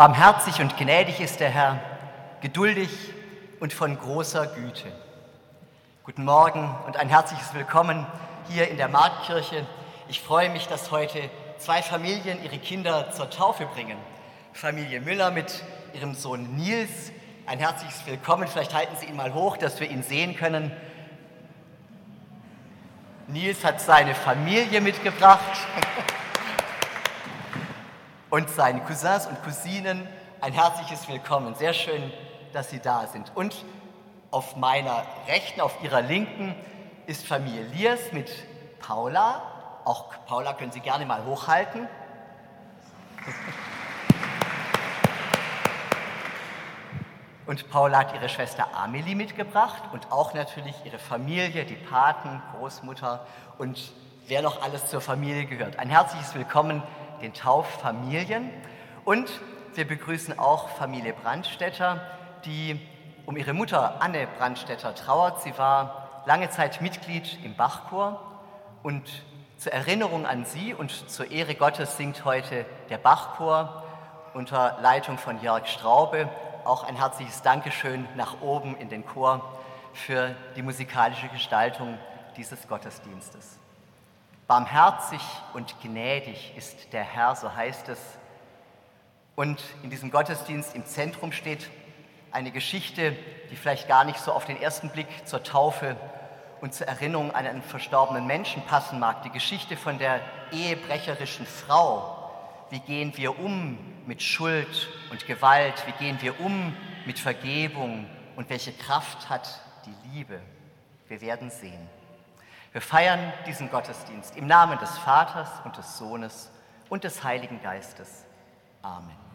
Barmherzig und gnädig ist der Herr, geduldig und von großer Güte. Guten Morgen und ein herzliches Willkommen hier in der Marktkirche. Ich freue mich, dass heute zwei Familien ihre Kinder zur Taufe bringen. Familie Müller mit ihrem Sohn Nils. Ein herzliches Willkommen. Vielleicht halten Sie ihn mal hoch, dass wir ihn sehen können. Nils hat seine Familie mitgebracht. und seinen Cousins und Cousinen ein herzliches Willkommen. Sehr schön, dass Sie da sind. Und auf meiner rechten, auf Ihrer linken ist Familie Liers mit Paula. Auch Paula können Sie gerne mal hochhalten. Und Paula hat ihre Schwester Amelie mitgebracht und auch natürlich ihre Familie, die Paten, Großmutter und wer noch alles zur Familie gehört. Ein herzliches Willkommen den Tauffamilien. Und wir begrüßen auch Familie Brandstätter, die um ihre Mutter Anne Brandstätter trauert. Sie war lange Zeit Mitglied im Bachchor und zur Erinnerung an sie und zur Ehre Gottes singt heute der Bachchor unter Leitung von Jörg Straube. Auch ein herzliches Dankeschön nach oben in den Chor für die musikalische Gestaltung dieses Gottesdienstes. Barmherzig und gnädig ist der Herr, so heißt es. Und in diesem Gottesdienst im Zentrum steht eine Geschichte, die vielleicht gar nicht so auf den ersten Blick zur Taufe und zur Erinnerung an einen verstorbenen Menschen passen mag. Die Geschichte von der ehebrecherischen Frau. Wie gehen wir um mit Schuld und Gewalt? Wie gehen wir um mit Vergebung? Und welche Kraft hat die Liebe? Wir werden sehen. Wir feiern diesen Gottesdienst im Namen des Vaters und des Sohnes und des Heiligen Geistes. Amen.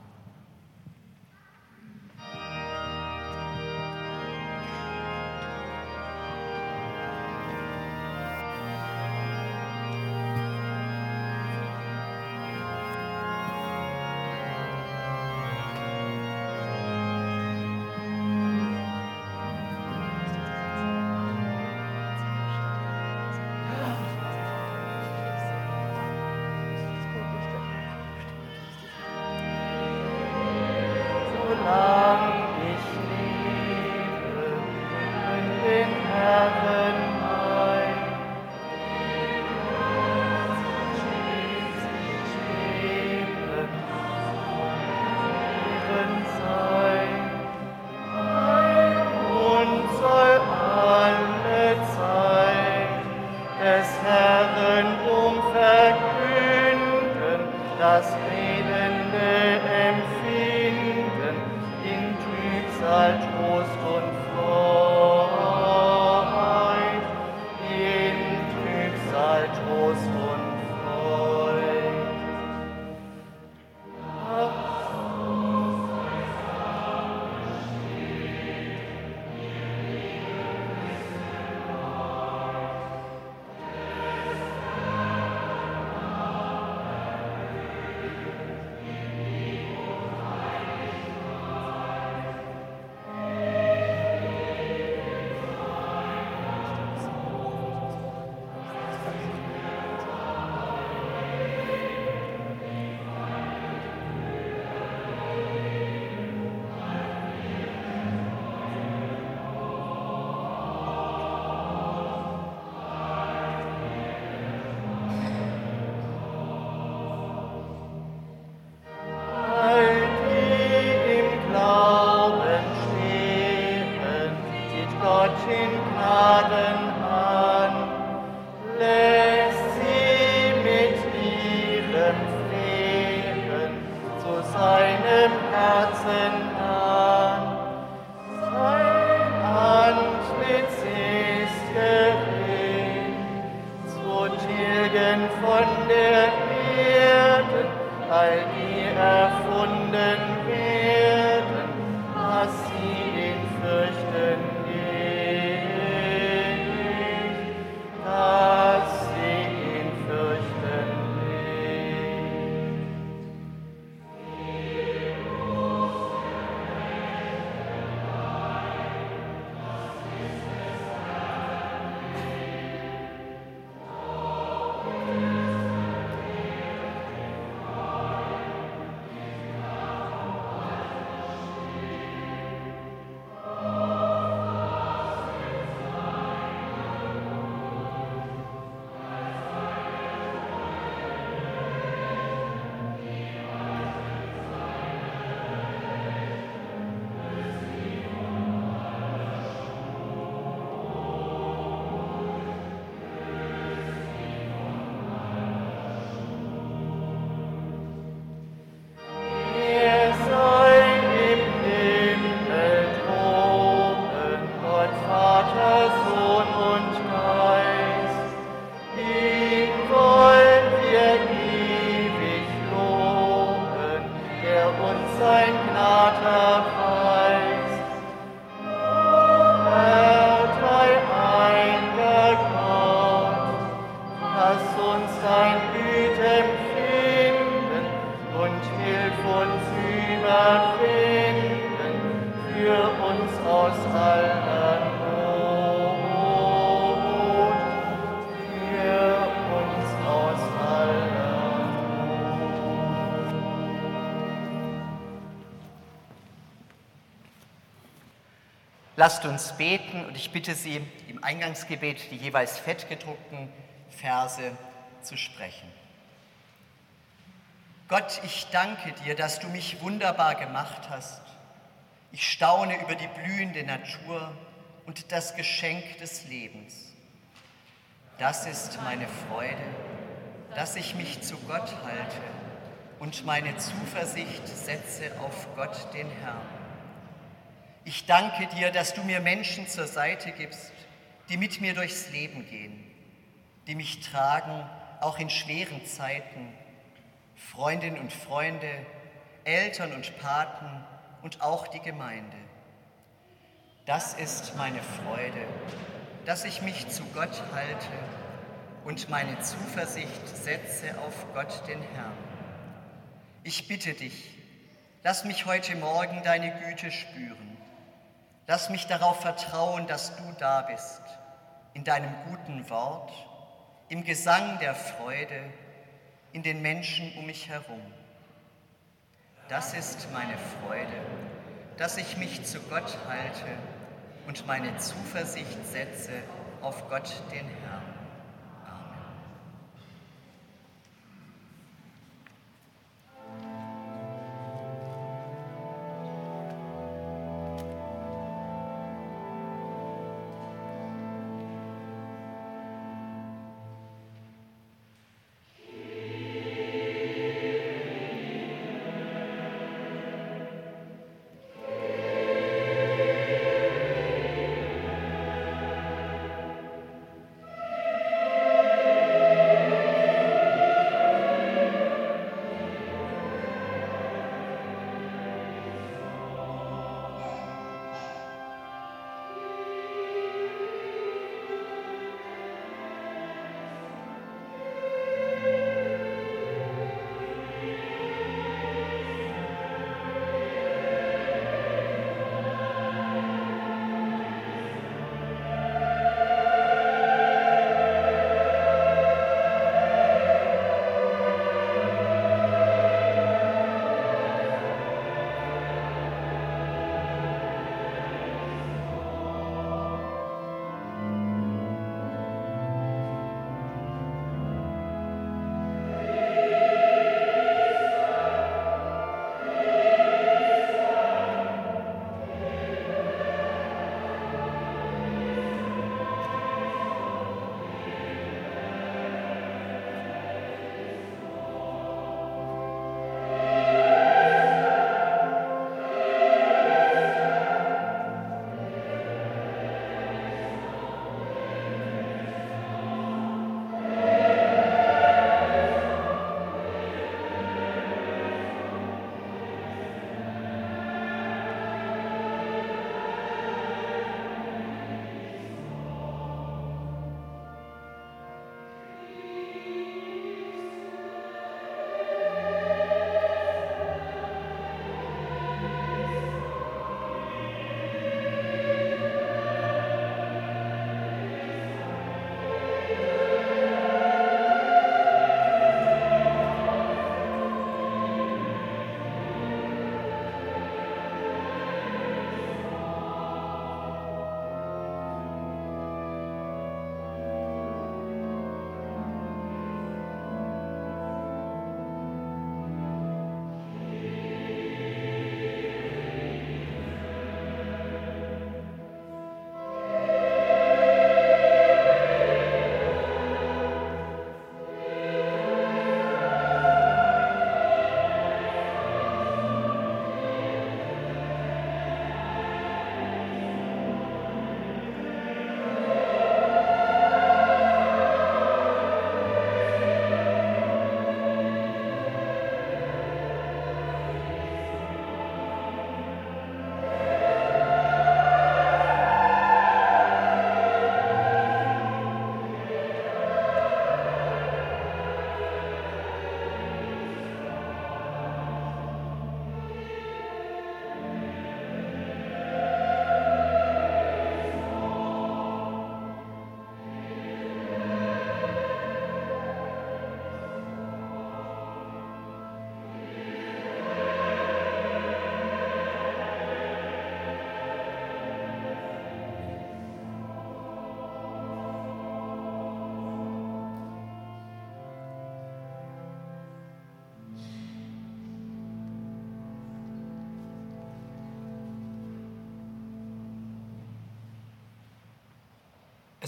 Gnaden. Lasst uns beten und ich bitte Sie, im Eingangsgebet die jeweils fettgedruckten Verse zu sprechen. Gott, ich danke dir, dass du mich wunderbar gemacht hast. Ich staune über die blühende Natur und das Geschenk des Lebens. Das ist meine Freude, dass ich mich zu Gott halte und meine Zuversicht setze auf Gott den Herrn. Ich danke dir, dass du mir Menschen zur Seite gibst, die mit mir durchs Leben gehen, die mich tragen, auch in schweren Zeiten, Freundinnen und Freunde, Eltern und Paten und auch die Gemeinde. Das ist meine Freude, dass ich mich zu Gott halte und meine Zuversicht setze auf Gott den Herrn. Ich bitte dich, lass mich heute Morgen deine Güte spüren. Lass mich darauf vertrauen, dass du da bist, in deinem guten Wort, im Gesang der Freude, in den Menschen um mich herum. Das ist meine Freude, dass ich mich zu Gott halte und meine Zuversicht setze auf Gott den Herrn.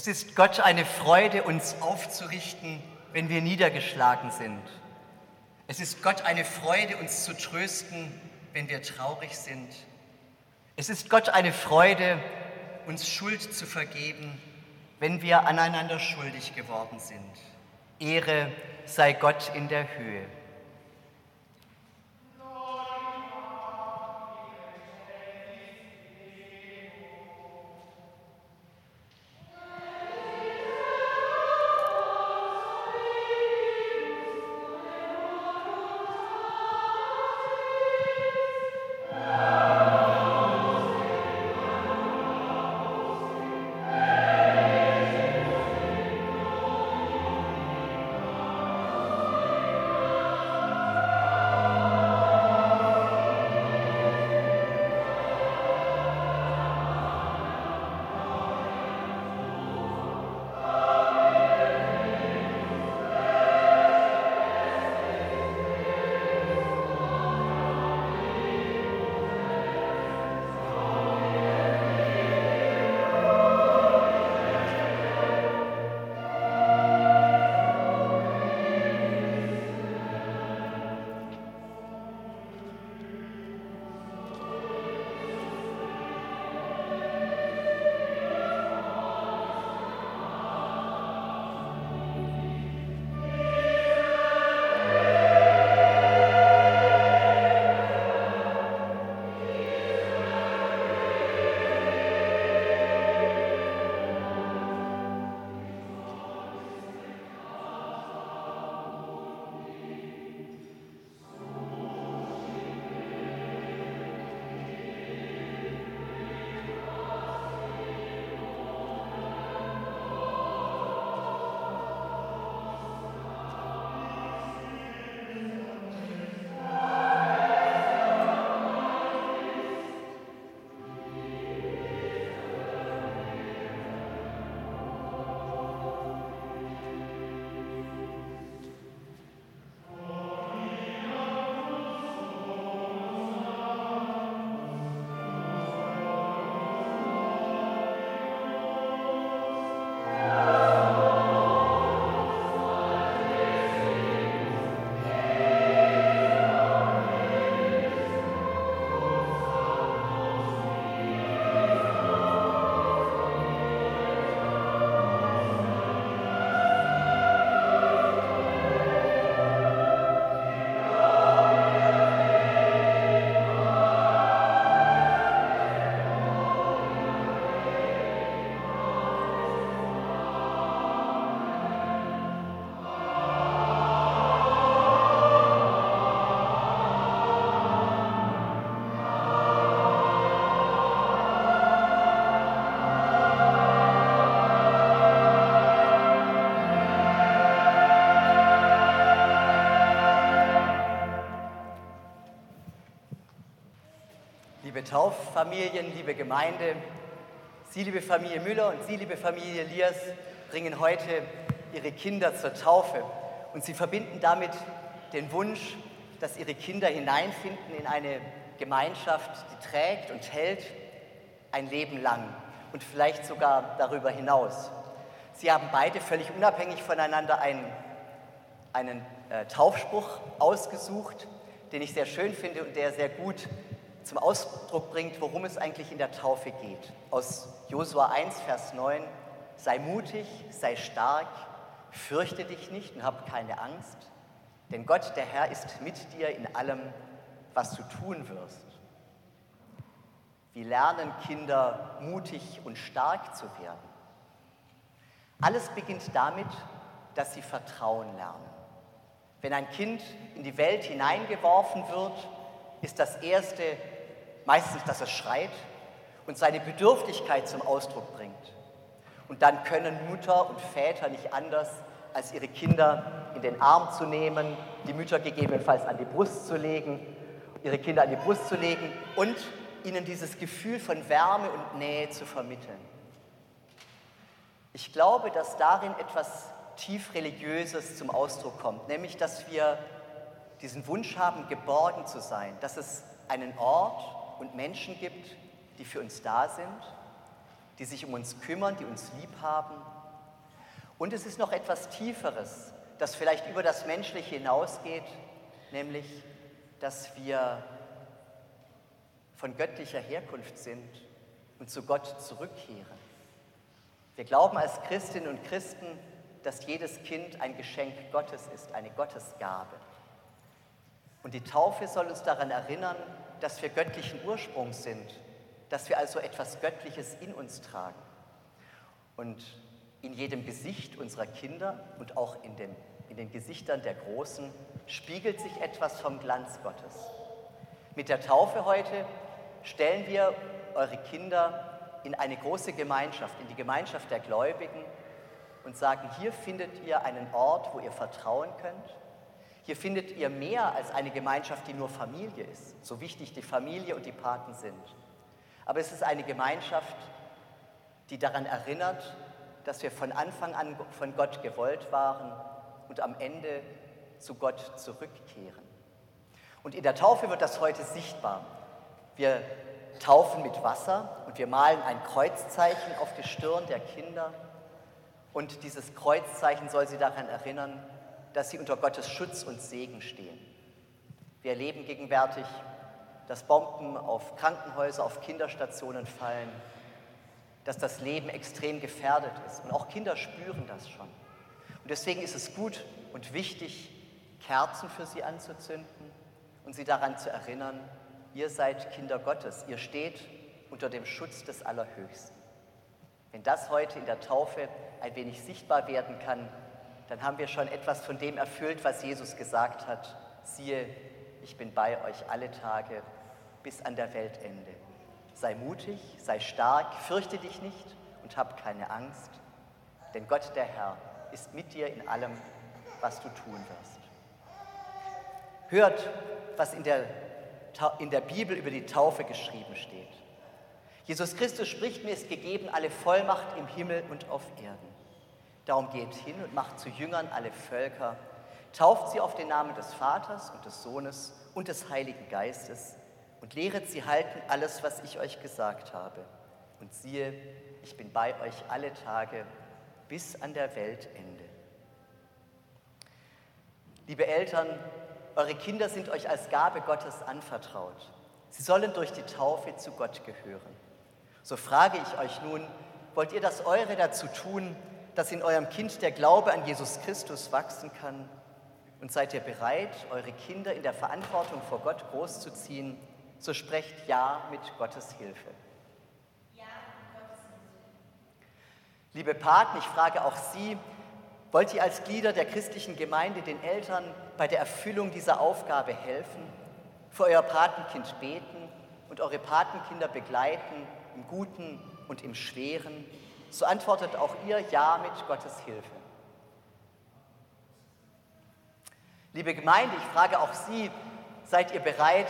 Es ist Gott eine Freude, uns aufzurichten, wenn wir niedergeschlagen sind. Es ist Gott eine Freude, uns zu trösten, wenn wir traurig sind. Es ist Gott eine Freude, uns Schuld zu vergeben, wenn wir aneinander schuldig geworden sind. Ehre sei Gott in der Höhe. Tauffamilien, liebe Gemeinde, Sie, liebe Familie Müller und Sie, liebe Familie Liers, bringen heute Ihre Kinder zur Taufe. Und Sie verbinden damit den Wunsch, dass Ihre Kinder hineinfinden in eine Gemeinschaft, die trägt und hält ein Leben lang und vielleicht sogar darüber hinaus. Sie haben beide völlig unabhängig voneinander einen, einen äh, Taufspruch ausgesucht, den ich sehr schön finde und der sehr gut zum Ausdruck bringt, worum es eigentlich in der Taufe geht. Aus Josua 1, Vers 9, sei mutig, sei stark, fürchte dich nicht und hab keine Angst, denn Gott, der Herr, ist mit dir in allem, was du tun wirst. Wie lernen Kinder mutig und stark zu werden? Alles beginnt damit, dass sie Vertrauen lernen. Wenn ein Kind in die Welt hineingeworfen wird, ist das Erste, meistens, dass er schreit und seine Bedürftigkeit zum Ausdruck bringt. Und dann können Mutter und Väter nicht anders, als ihre Kinder in den Arm zu nehmen, die Mütter gegebenenfalls an die Brust zu legen, ihre Kinder an die Brust zu legen und ihnen dieses Gefühl von Wärme und Nähe zu vermitteln. Ich glaube, dass darin etwas tief Religiöses zum Ausdruck kommt, nämlich dass wir diesen Wunsch haben, geborgen zu sein, dass es einen Ort und Menschen gibt, die für uns da sind, die sich um uns kümmern, die uns lieb haben. Und es ist noch etwas Tieferes, das vielleicht über das Menschliche hinausgeht, nämlich, dass wir von göttlicher Herkunft sind und zu Gott zurückkehren. Wir glauben als Christinnen und Christen, dass jedes Kind ein Geschenk Gottes ist, eine Gottesgabe. Und die Taufe soll uns daran erinnern, dass wir göttlichen Ursprungs sind, dass wir also etwas Göttliches in uns tragen. Und in jedem Gesicht unserer Kinder und auch in den, in den Gesichtern der Großen spiegelt sich etwas vom Glanz Gottes. Mit der Taufe heute stellen wir eure Kinder in eine große Gemeinschaft, in die Gemeinschaft der Gläubigen und sagen, hier findet ihr einen Ort, wo ihr vertrauen könnt. Hier findet ihr mehr als eine Gemeinschaft, die nur Familie ist, so wichtig die Familie und die Paten sind. Aber es ist eine Gemeinschaft, die daran erinnert, dass wir von Anfang an von Gott gewollt waren und am Ende zu Gott zurückkehren. Und in der Taufe wird das heute sichtbar. Wir taufen mit Wasser und wir malen ein Kreuzzeichen auf die Stirn der Kinder. Und dieses Kreuzzeichen soll sie daran erinnern, dass sie unter Gottes Schutz und Segen stehen. Wir erleben gegenwärtig, dass Bomben auf Krankenhäuser, auf Kinderstationen fallen, dass das Leben extrem gefährdet ist. Und auch Kinder spüren das schon. Und deswegen ist es gut und wichtig, Kerzen für sie anzuzünden und sie daran zu erinnern, ihr seid Kinder Gottes, ihr steht unter dem Schutz des Allerhöchsten. Wenn das heute in der Taufe ein wenig sichtbar werden kann, dann haben wir schon etwas von dem erfüllt, was Jesus gesagt hat. Siehe, ich bin bei euch alle Tage bis an der Weltende. Sei mutig, sei stark, fürchte dich nicht und hab keine Angst, denn Gott der Herr ist mit dir in allem, was du tun wirst. Hört, was in der, in der Bibel über die Taufe geschrieben steht. Jesus Christus spricht, mir ist gegeben alle Vollmacht im Himmel und auf Erden. Darum geht hin und macht zu Jüngern alle Völker, tauft sie auf den Namen des Vaters und des Sohnes und des Heiligen Geistes und lehret sie halten alles, was ich euch gesagt habe. Und siehe, ich bin bei euch alle Tage bis an der Weltende. Liebe Eltern, eure Kinder sind euch als Gabe Gottes anvertraut. Sie sollen durch die Taufe zu Gott gehören. So frage ich euch nun, wollt ihr das Eure dazu tun, dass in eurem Kind der Glaube an Jesus Christus wachsen kann? Und seid ihr bereit, eure Kinder in der Verantwortung vor Gott großzuziehen? So sprecht Ja mit Gottes Hilfe. Ja, Gottes Hilfe. Liebe Paten, ich frage auch Sie, wollt ihr als Glieder der christlichen Gemeinde den Eltern bei der Erfüllung dieser Aufgabe helfen, für euer Patenkind beten und eure Patenkinder begleiten im Guten und im Schweren? So antwortet auch ihr Ja mit Gottes Hilfe. Liebe Gemeinde, ich frage auch Sie, seid ihr bereit,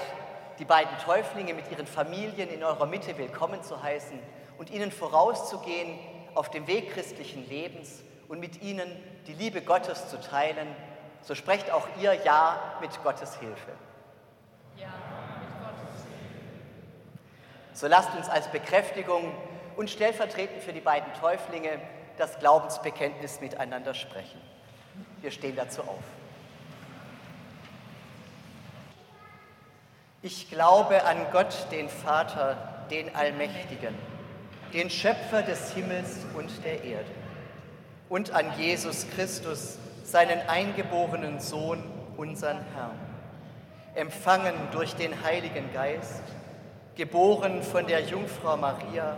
die beiden Täuflinge mit ihren Familien in eurer Mitte willkommen zu heißen und ihnen vorauszugehen auf dem Weg christlichen Lebens und mit ihnen die Liebe Gottes zu teilen, so sprecht auch ihr Ja mit Gottes Hilfe. Ja, mit Gottes Hilfe. So lasst uns als Bekräftigung und stellvertretend für die beiden Täuflinge das Glaubensbekenntnis miteinander sprechen. Wir stehen dazu auf. Ich glaube an Gott, den Vater, den Allmächtigen, den Schöpfer des Himmels und der Erde, und an Jesus Christus, seinen eingeborenen Sohn, unseren Herrn, empfangen durch den Heiligen Geist, geboren von der Jungfrau Maria,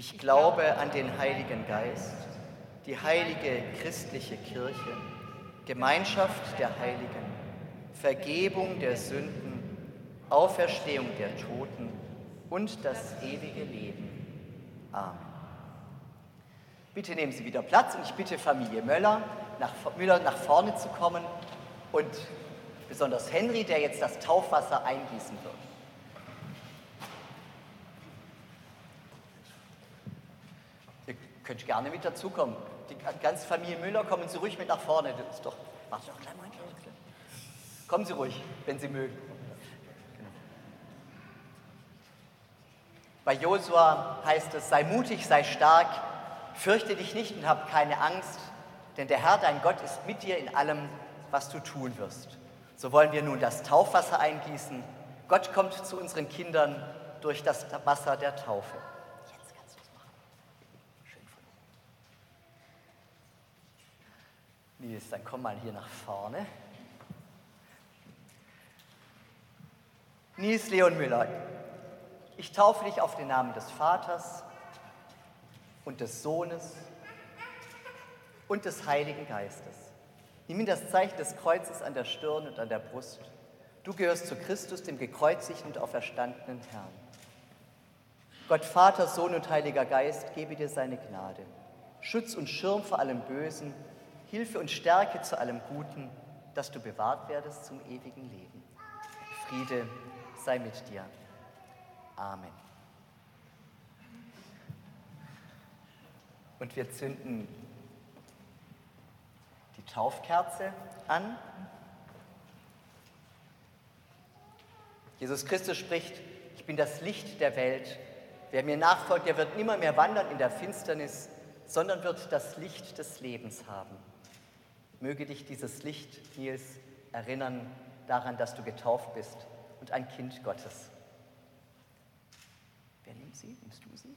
Ich glaube an den Heiligen Geist, die heilige christliche Kirche, Gemeinschaft der Heiligen, Vergebung der Sünden, Auferstehung der Toten und das ewige Leben. Amen. Bitte nehmen Sie wieder Platz und ich bitte Familie Möller nach, Müller nach vorne zu kommen und besonders Henry, der jetzt das Taufwasser eingießen wird. Ihr könnt gerne mit dazukommen. Die ganze Familie Müller, kommen Sie ruhig mit nach vorne. Das ist doch, warte doch gleich mal. Kommen Sie ruhig, wenn Sie mögen. Bei Josua heißt es, sei mutig, sei stark, fürchte dich nicht und hab keine Angst, denn der Herr, dein Gott, ist mit dir in allem, was du tun wirst. So wollen wir nun das Taufwasser eingießen. Gott kommt zu unseren Kindern durch das Wasser der Taufe. Jetzt kannst du es machen. Schön von Nils, dann komm mal hier nach vorne. Nils Leon Müller, ich taufe dich auf den Namen des Vaters und des Sohnes und des Heiligen Geistes. Nimm das Zeichen des Kreuzes an der Stirn und an der Brust. Du gehörst zu Christus, dem gekreuzigten und auferstandenen Herrn. Gott Vater, Sohn und Heiliger Geist, gebe dir seine Gnade. Schutz und Schirm vor allem Bösen, Hilfe und Stärke zu allem Guten, dass du bewahrt werdest zum ewigen Leben. Friede sei mit dir. Amen. Und wir zünden die Taufkerze an. Jesus Christus spricht, ich bin das Licht der Welt. Wer mir nachfolgt, der wird nimmer mehr wandern in der Finsternis, sondern wird das Licht des Lebens haben. Möge dich dieses Licht, Nils, erinnern daran, dass du getauft bist und ein Kind Gottes. Wer nimmt sie? Nimmst du sie?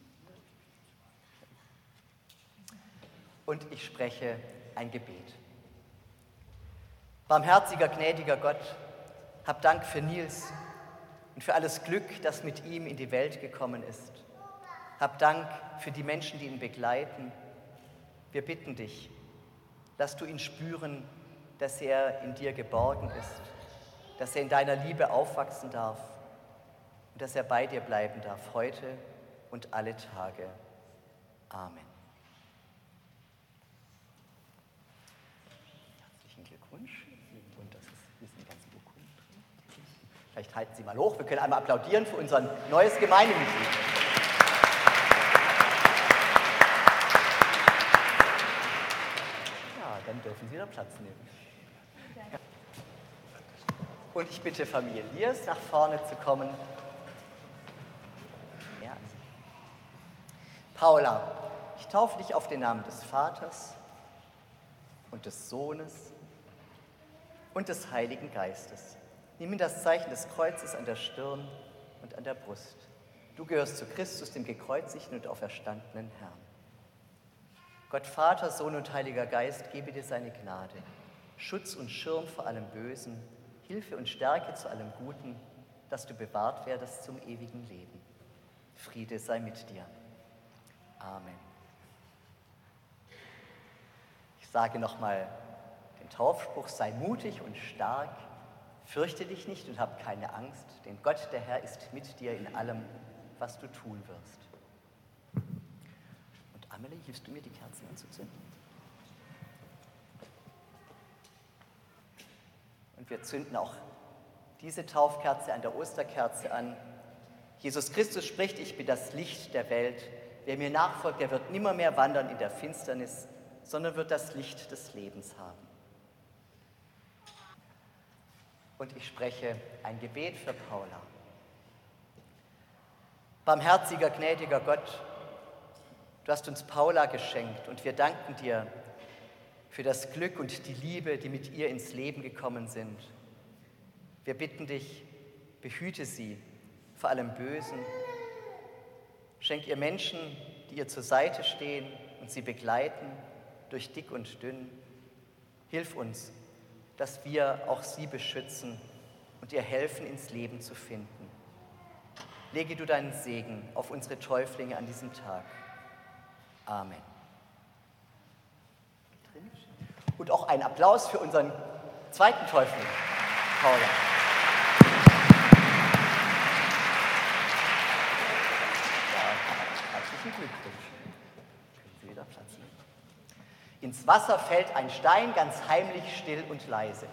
Und ich spreche ein Gebet. Barmherziger, gnädiger Gott, hab Dank für Nils und für alles Glück, das mit ihm in die Welt gekommen ist. Hab Dank für die Menschen, die ihn begleiten. Wir bitten dich, lass du ihn spüren, dass er in dir geborgen ist, dass er in deiner Liebe aufwachsen darf und dass er bei dir bleiben darf, heute und alle Tage. Amen. Herzlichen Glückwunsch. Und das ist, hier sind. Vielleicht halten Sie mal hoch. Wir können einmal applaudieren für unser neues Gemeindemitglied. Ja, dann dürfen Sie da Platz nehmen. Und ich bitte Familie Liers nach vorne zu kommen. Paula, ich taufe dich auf den Namen des Vaters und des Sohnes und des Heiligen Geistes. Nimm das Zeichen des Kreuzes an der Stirn und an der Brust. Du gehörst zu Christus, dem gekreuzigten und auferstandenen Herrn. Gott Vater, Sohn und Heiliger Geist, gebe dir seine Gnade, Schutz und Schirm vor allem Bösen, Hilfe und Stärke zu allem Guten, dass du bewahrt werdest zum ewigen Leben. Friede sei mit dir. Amen. Ich sage nochmal den Taufspruch, sei mutig und stark, fürchte dich nicht und hab keine Angst, denn Gott, der Herr, ist mit dir in allem, was du tun wirst. Amelie, hilfst du mir, die Kerzen anzuzünden? Und wir zünden auch diese Taufkerze an der Osterkerze an. Jesus Christus spricht, ich bin das Licht der Welt. Wer mir nachfolgt, der wird nimmermehr wandern in der Finsternis, sondern wird das Licht des Lebens haben. Und ich spreche ein Gebet für Paula. Barmherziger, gnädiger Gott, du hast uns Paula geschenkt und wir danken dir für das Glück und die Liebe, die mit ihr ins Leben gekommen sind. Wir bitten dich, behüte sie vor allem Bösen. Schenk ihr Menschen, die ihr zur Seite stehen und sie begleiten durch dick und dünn. Hilf uns, dass wir auch sie beschützen und ihr helfen, ins Leben zu finden. Lege du deinen Segen auf unsere Täuflinge an diesem Tag. Amen. Und auch einen Applaus für unseren zweiten Täufling, Paula. Herzlichen Glückwunsch. Können Sie wieder Platz nehmen? Ins Wasser fällt ein Stein ganz heimlich, still und leise.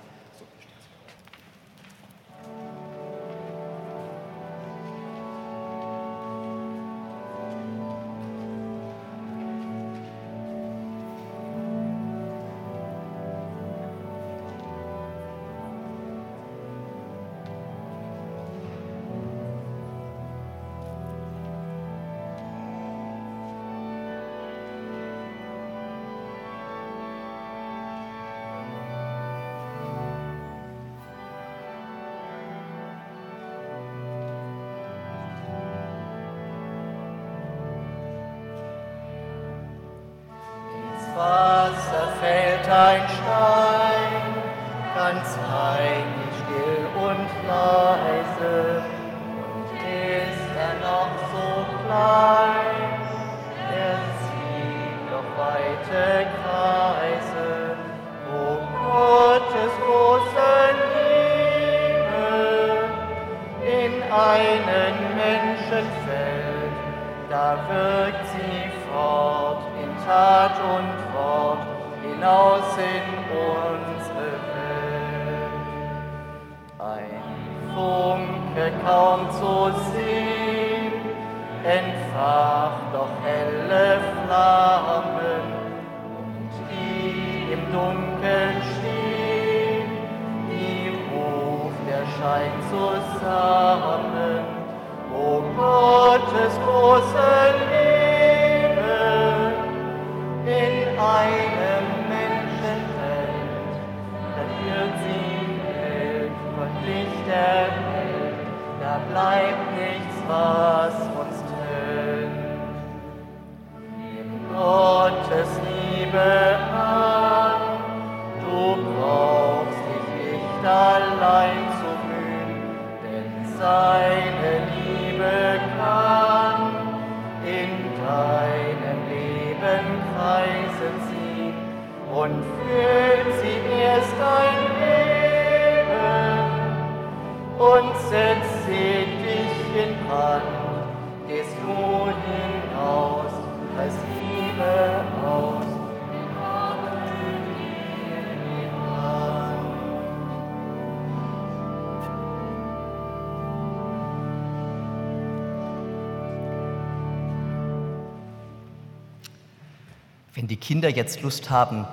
Allah. Kinder jetzt Lust haben,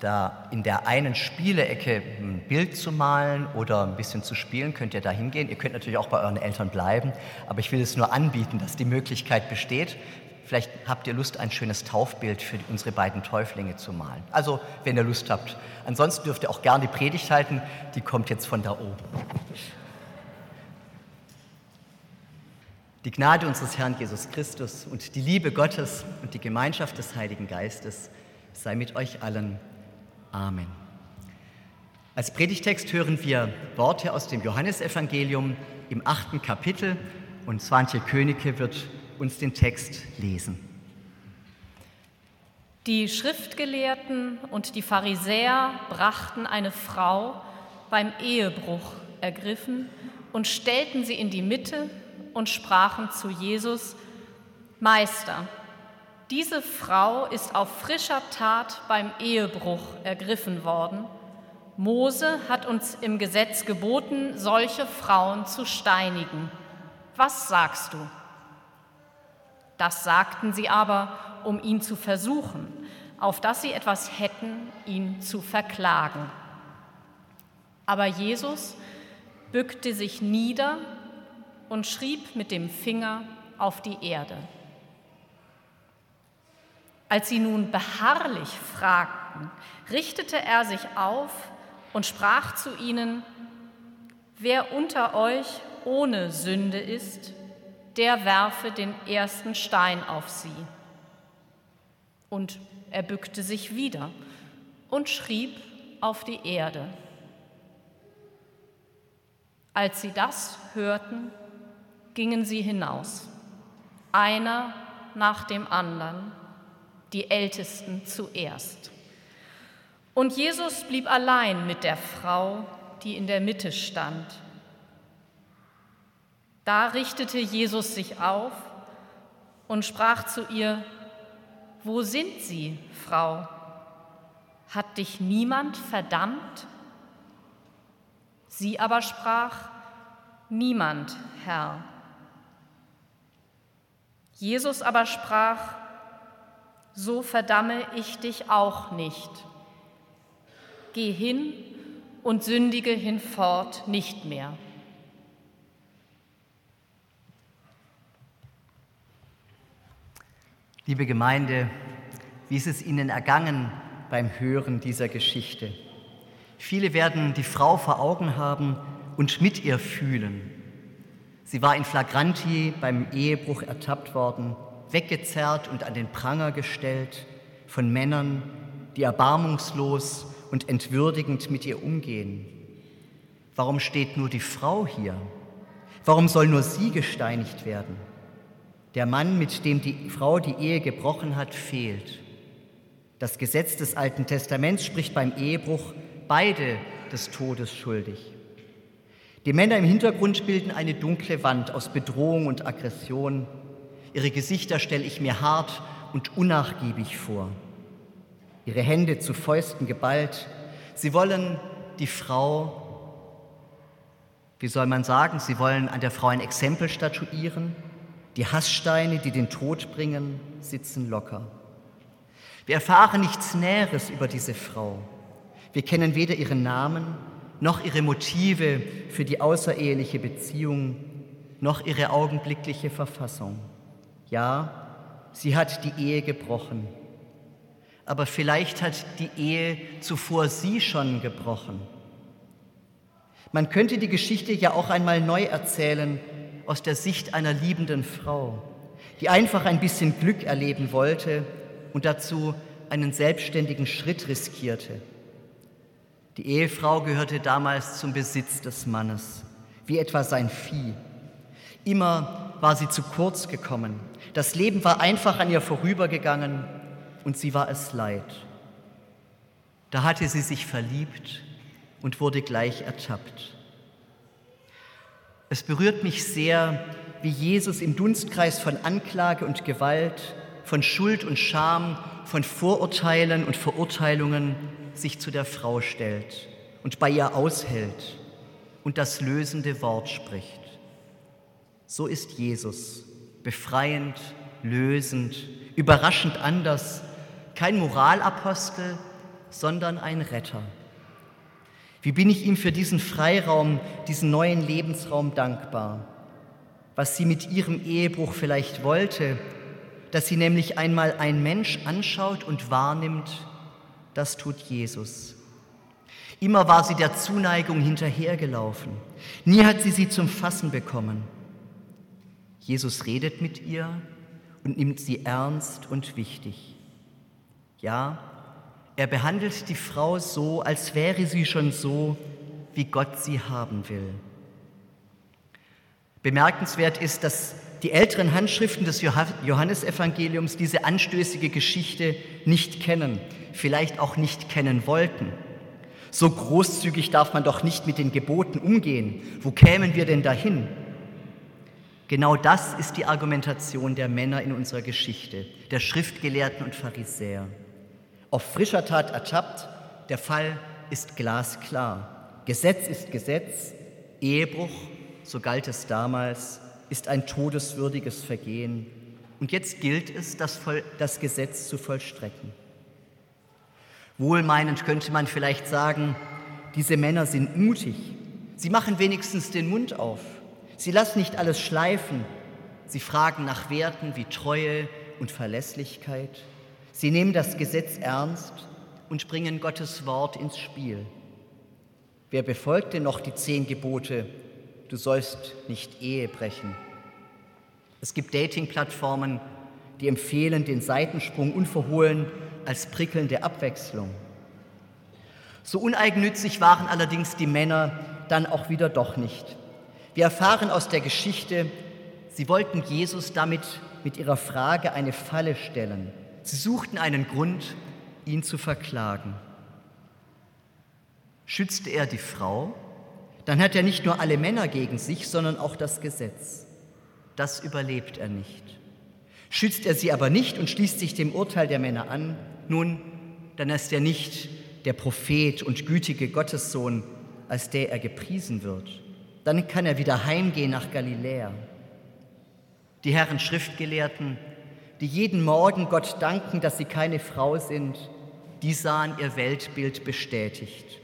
da in der einen Spielecke ein Bild zu malen oder ein bisschen zu spielen, könnt ihr da hingehen. Ihr könnt natürlich auch bei euren Eltern bleiben, aber ich will es nur anbieten, dass die Möglichkeit besteht. Vielleicht habt ihr Lust, ein schönes Taufbild für unsere beiden Täuflinge zu malen. Also, wenn ihr Lust habt. Ansonsten dürft ihr auch gerne die Predigt halten, die kommt jetzt von da oben. Die Gnade unseres Herrn Jesus Christus und die Liebe Gottes und die Gemeinschaft des Heiligen Geistes sei mit euch allen. Amen. Als Predigtext hören wir Worte aus dem Johannesevangelium im achten Kapitel und Swantje Königke wird uns den Text lesen. Die Schriftgelehrten und die Pharisäer brachten eine Frau beim Ehebruch ergriffen und stellten sie in die Mitte und sprachen zu Jesus, Meister, diese Frau ist auf frischer Tat beim Ehebruch ergriffen worden. Mose hat uns im Gesetz geboten, solche Frauen zu steinigen. Was sagst du? Das sagten sie aber, um ihn zu versuchen, auf dass sie etwas hätten, ihn zu verklagen. Aber Jesus bückte sich nieder und schrieb mit dem Finger auf die Erde. Als sie nun beharrlich fragten, richtete er sich auf und sprach zu ihnen, Wer unter euch ohne Sünde ist, der werfe den ersten Stein auf sie. Und er bückte sich wieder und schrieb auf die Erde. Als sie das hörten, gingen sie hinaus, einer nach dem anderen die Ältesten zuerst. Und Jesus blieb allein mit der Frau, die in der Mitte stand. Da richtete Jesus sich auf und sprach zu ihr, Wo sind Sie, Frau? Hat dich niemand verdammt? Sie aber sprach, Niemand, Herr. Jesus aber sprach, so verdamme ich dich auch nicht. Geh hin und sündige hinfort nicht mehr. Liebe Gemeinde, wie ist es Ihnen ergangen beim Hören dieser Geschichte? Viele werden die Frau vor Augen haben und mit ihr fühlen. Sie war in Flagranti beim Ehebruch ertappt worden, weggezerrt und an den Pranger gestellt von Männern, die erbarmungslos und entwürdigend mit ihr umgehen. Warum steht nur die Frau hier? Warum soll nur sie gesteinigt werden? Der Mann, mit dem die Frau die Ehe gebrochen hat, fehlt. Das Gesetz des Alten Testaments spricht beim Ehebruch beide des Todes schuldig. Die Männer im Hintergrund bilden eine dunkle Wand aus Bedrohung und Aggression. Ihre Gesichter stelle ich mir hart und unnachgiebig vor. Ihre Hände zu Fäusten geballt. Sie wollen die Frau, wie soll man sagen, sie wollen an der Frau ein Exempel statuieren die Hasssteine, die den Tod bringen, sitzen locker. Wir erfahren nichts Näheres über diese Frau. Wir kennen weder ihren Namen noch ihre Motive für die außereheliche Beziehung noch ihre augenblickliche Verfassung. Ja, sie hat die Ehe gebrochen. Aber vielleicht hat die Ehe zuvor sie schon gebrochen. Man könnte die Geschichte ja auch einmal neu erzählen aus der Sicht einer liebenden Frau, die einfach ein bisschen Glück erleben wollte und dazu einen selbstständigen Schritt riskierte. Die Ehefrau gehörte damals zum Besitz des Mannes, wie etwa sein Vieh. Immer war sie zu kurz gekommen. Das Leben war einfach an ihr vorübergegangen und sie war es leid. Da hatte sie sich verliebt und wurde gleich ertappt. Es berührt mich sehr, wie Jesus im Dunstkreis von Anklage und Gewalt, von Schuld und Scham, von Vorurteilen und Verurteilungen sich zu der Frau stellt und bei ihr aushält und das lösende Wort spricht. So ist Jesus, befreiend, lösend, überraschend anders, kein Moralapostel, sondern ein Retter. Wie bin ich ihm für diesen Freiraum, diesen neuen Lebensraum dankbar? Was sie mit ihrem Ehebruch vielleicht wollte, dass sie nämlich einmal ein Mensch anschaut und wahrnimmt, das tut Jesus. Immer war sie der Zuneigung hinterhergelaufen. Nie hat sie sie zum Fassen bekommen. Jesus redet mit ihr und nimmt sie ernst und wichtig. Ja, er behandelt die Frau so, als wäre sie schon so, wie Gott sie haben will. Bemerkenswert ist, dass die älteren Handschriften des Johannesevangeliums diese anstößige Geschichte nicht kennen, vielleicht auch nicht kennen wollten. So großzügig darf man doch nicht mit den Geboten umgehen. Wo kämen wir denn dahin? Genau das ist die Argumentation der Männer in unserer Geschichte, der Schriftgelehrten und Pharisäer auf frischer Tat ertappt, der Fall ist glasklar. Gesetz ist Gesetz, Ehebruch, so galt es damals, ist ein todeswürdiges Vergehen. Und jetzt gilt es, das, das Gesetz zu vollstrecken. Wohlmeinend könnte man vielleicht sagen, diese Männer sind mutig. Sie machen wenigstens den Mund auf. Sie lassen nicht alles schleifen. Sie fragen nach Werten wie Treue und Verlässlichkeit. Sie nehmen das Gesetz ernst und bringen Gottes Wort ins Spiel. Wer befolgt denn noch die zehn Gebote? Du sollst nicht Ehe brechen. Es gibt Dating-Plattformen, die empfehlen den Seitensprung unverhohlen als prickelnde Abwechslung. So uneigennützig waren allerdings die Männer dann auch wieder doch nicht. Wir erfahren aus der Geschichte, sie wollten Jesus damit mit ihrer Frage eine Falle stellen. Sie suchten einen Grund, ihn zu verklagen. Schützte er die Frau, dann hat er nicht nur alle Männer gegen sich, sondern auch das Gesetz. Das überlebt er nicht. Schützt er sie aber nicht und schließt sich dem Urteil der Männer an, nun, dann ist er nicht der Prophet und gütige Gottessohn, als der er gepriesen wird. Dann kann er wieder heimgehen nach Galiläa. Die Herren Schriftgelehrten, die jeden Morgen Gott danken, dass sie keine Frau sind, die sahen ihr Weltbild bestätigt.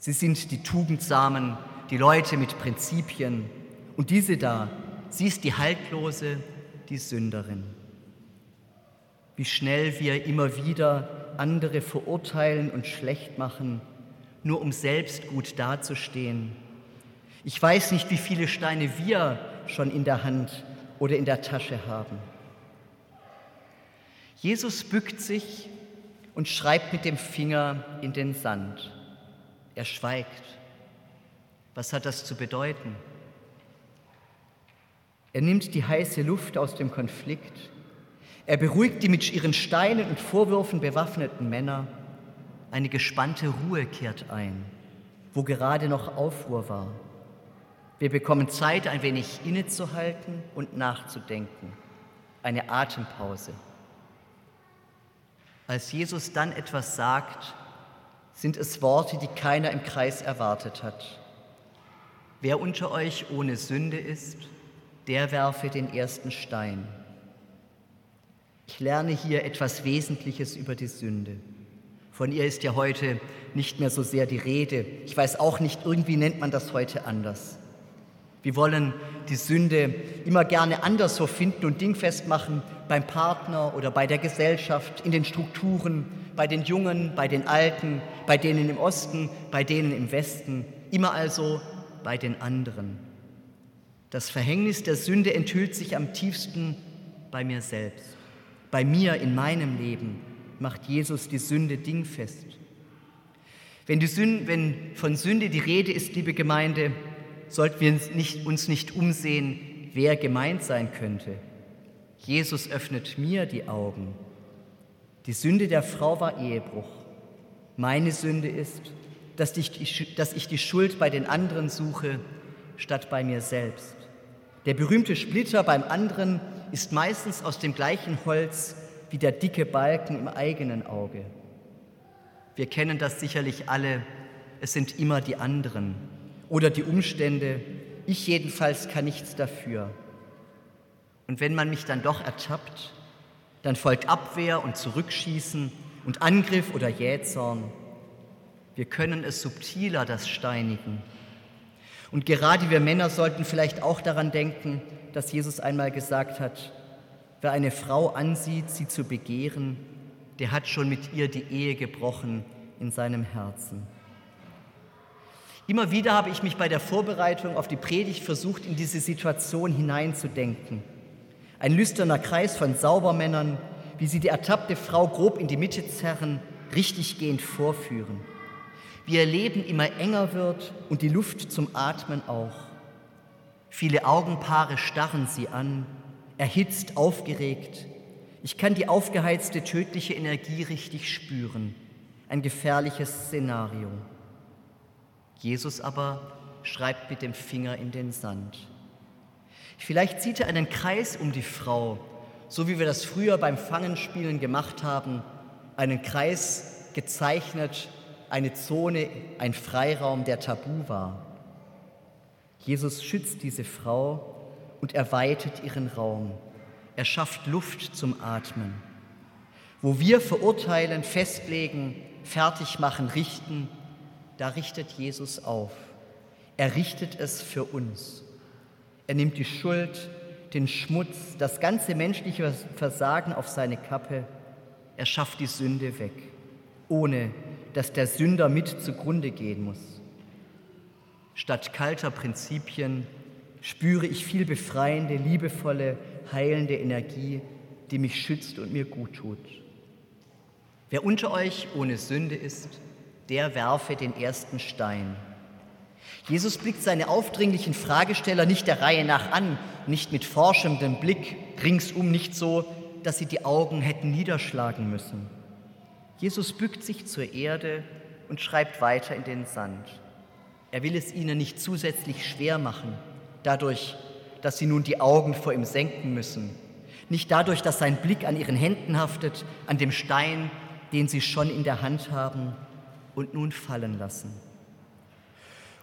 Sie sind die Tugendsamen, die Leute mit Prinzipien. Und diese da, sie ist die Haltlose, die Sünderin. Wie schnell wir immer wieder andere verurteilen und schlecht machen, nur um selbst gut dazustehen. Ich weiß nicht, wie viele Steine wir schon in der Hand oder in der Tasche haben. Jesus bückt sich und schreibt mit dem Finger in den Sand. Er schweigt. Was hat das zu bedeuten? Er nimmt die heiße Luft aus dem Konflikt. Er beruhigt die mit ihren Steinen und Vorwürfen bewaffneten Männer. Eine gespannte Ruhe kehrt ein, wo gerade noch Aufruhr war. Wir bekommen Zeit, ein wenig innezuhalten und nachzudenken. Eine Atempause. Als Jesus dann etwas sagt, sind es Worte, die keiner im Kreis erwartet hat. Wer unter euch ohne Sünde ist, der werfe den ersten Stein. Ich lerne hier etwas Wesentliches über die Sünde. Von ihr ist ja heute nicht mehr so sehr die Rede. Ich weiß auch nicht, irgendwie nennt man das heute anders. Wir wollen die Sünde immer gerne anderswo finden und dingfest machen beim Partner oder bei der Gesellschaft, in den Strukturen, bei den Jungen, bei den Alten, bei denen im Osten, bei denen im Westen, immer also bei den anderen. Das Verhängnis der Sünde enthüllt sich am tiefsten bei mir selbst. Bei mir in meinem Leben macht Jesus die Sünde dingfest. Wenn, Sünde, wenn von Sünde die Rede ist, liebe Gemeinde, sollten wir uns nicht, uns nicht umsehen, wer gemeint sein könnte. Jesus öffnet mir die Augen. Die Sünde der Frau war Ehebruch. Meine Sünde ist, dass ich, die Schuld bei den anderen suche, statt bei mir selbst. Der berühmte Splitter beim anderen ist meistens aus dem gleichen Holz wie der dicke Balken im eigenen Auge. Wir kennen das sicherlich alle. Es sind immer die anderen oder die Umstände. Ich jedenfalls kann nichts dafür. Und wenn man mich dann doch ertappt, dann folgt Abwehr und Zurückschießen und Angriff oder Jähzorn. Wir können es subtiler, das Steinigen. Und gerade wir Männer sollten vielleicht auch daran denken, dass Jesus einmal gesagt hat, wer eine Frau ansieht, sie zu begehren, der hat schon mit ihr die Ehe gebrochen in seinem Herzen. Immer wieder habe ich mich bei der Vorbereitung auf die Predigt versucht, in diese Situation hineinzudenken. Ein lüsterner Kreis von Saubermännern, wie sie die ertappte Frau grob in die Mitte zerren, richtiggehend vorführen. Wie ihr Leben immer enger wird und die Luft zum Atmen auch. Viele Augenpaare starren sie an, erhitzt, aufgeregt. Ich kann die aufgeheizte tödliche Energie richtig spüren. Ein gefährliches Szenario. Jesus aber schreibt mit dem Finger in den Sand. Vielleicht zieht er einen Kreis um die Frau, so wie wir das früher beim Fangenspielen gemacht haben, einen Kreis gezeichnet, eine Zone, ein Freiraum, der tabu war. Jesus schützt diese Frau und erweitert ihren Raum. Er schafft Luft zum Atmen. Wo wir verurteilen, festlegen, fertig machen, richten, da richtet Jesus auf. Er richtet es für uns. Er nimmt die Schuld, den Schmutz, das ganze menschliche Versagen auf seine Kappe. Er schafft die Sünde weg, ohne dass der Sünder mit zugrunde gehen muss. Statt kalter Prinzipien spüre ich viel befreiende, liebevolle, heilende Energie, die mich schützt und mir gut tut. Wer unter euch ohne Sünde ist, der werfe den ersten Stein. Jesus blickt seine aufdringlichen Fragesteller nicht der Reihe nach an, nicht mit forschendem Blick, ringsum nicht so, dass sie die Augen hätten niederschlagen müssen. Jesus bückt sich zur Erde und schreibt weiter in den Sand. Er will es ihnen nicht zusätzlich schwer machen, dadurch, dass sie nun die Augen vor ihm senken müssen, nicht dadurch, dass sein Blick an ihren Händen haftet, an dem Stein den sie schon in der Hand haben und nun fallen lassen.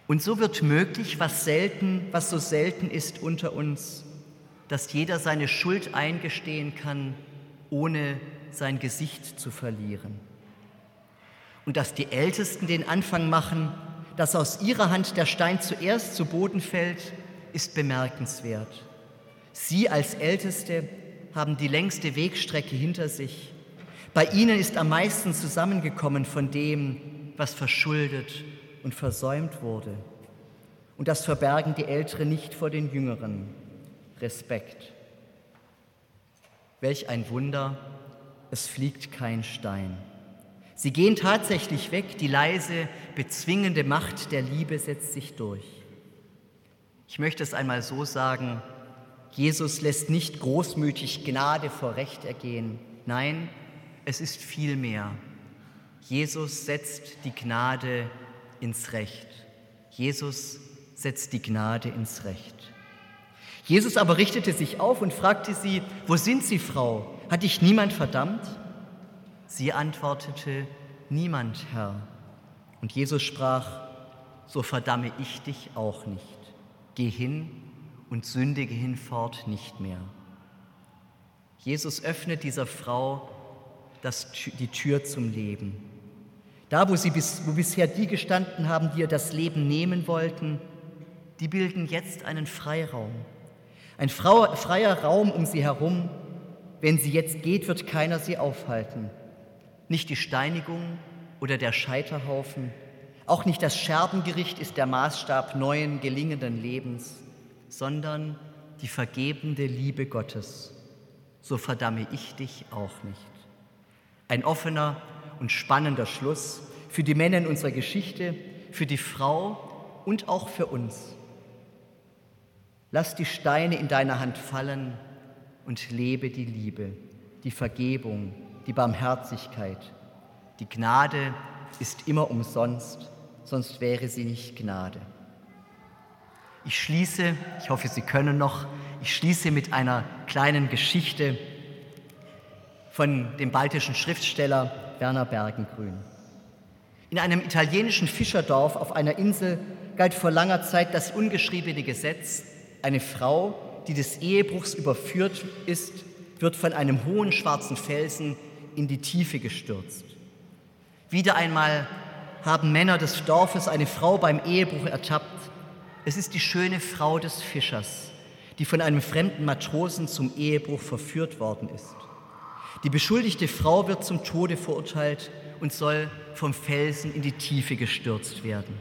Und so wird möglich, was selten, was so selten ist unter uns, dass jeder seine Schuld eingestehen kann, ohne sein Gesicht zu verlieren. Und dass die Ältesten den Anfang machen, dass aus ihrer Hand der Stein zuerst zu Boden fällt, ist bemerkenswert. Sie als Älteste haben die längste Wegstrecke hinter sich. Bei ihnen ist am meisten zusammengekommen von dem, was verschuldet und versäumt wurde. Und das verbergen die Älteren nicht vor den Jüngeren. Respekt. Welch ein Wunder, es fliegt kein Stein. Sie gehen tatsächlich weg, die leise, bezwingende Macht der Liebe setzt sich durch. Ich möchte es einmal so sagen, Jesus lässt nicht großmütig Gnade vor Recht ergehen. Nein, es ist viel mehr. Jesus setzt die Gnade ins Recht. Jesus setzt die Gnade ins Recht. Jesus aber richtete sich auf und fragte sie, wo sind Sie, Frau? Hat dich niemand verdammt? Sie antwortete, niemand, Herr. Und Jesus sprach, so verdamme ich dich auch nicht. Geh hin und sündige hinfort nicht mehr. Jesus öffnet dieser Frau das, die Tür zum Leben. Da, wo, sie bis, wo bisher die gestanden haben, die ihr das Leben nehmen wollten, die bilden jetzt einen Freiraum. Ein freier Raum um sie herum. Wenn sie jetzt geht, wird keiner sie aufhalten. Nicht die Steinigung oder der Scheiterhaufen, auch nicht das Scherbengericht ist der Maßstab neuen, gelingenden Lebens, sondern die vergebende Liebe Gottes. So verdamme ich dich auch nicht. Ein offener und spannender Schluss für die Männer in unserer Geschichte, für die Frau und auch für uns. Lass die Steine in deiner Hand fallen und lebe die Liebe, die Vergebung, die Barmherzigkeit. Die Gnade ist immer umsonst, sonst wäre sie nicht Gnade. Ich schließe, ich hoffe, Sie können noch, ich schließe mit einer kleinen Geschichte von dem baltischen Schriftsteller Werner Bergengrün. In einem italienischen Fischerdorf auf einer Insel galt vor langer Zeit das ungeschriebene Gesetz, eine Frau, die des Ehebruchs überführt ist, wird von einem hohen schwarzen Felsen in die Tiefe gestürzt. Wieder einmal haben Männer des Dorfes eine Frau beim Ehebruch ertappt. Es ist die schöne Frau des Fischers, die von einem fremden Matrosen zum Ehebruch verführt worden ist. Die beschuldigte Frau wird zum Tode verurteilt und soll vom Felsen in die Tiefe gestürzt werden.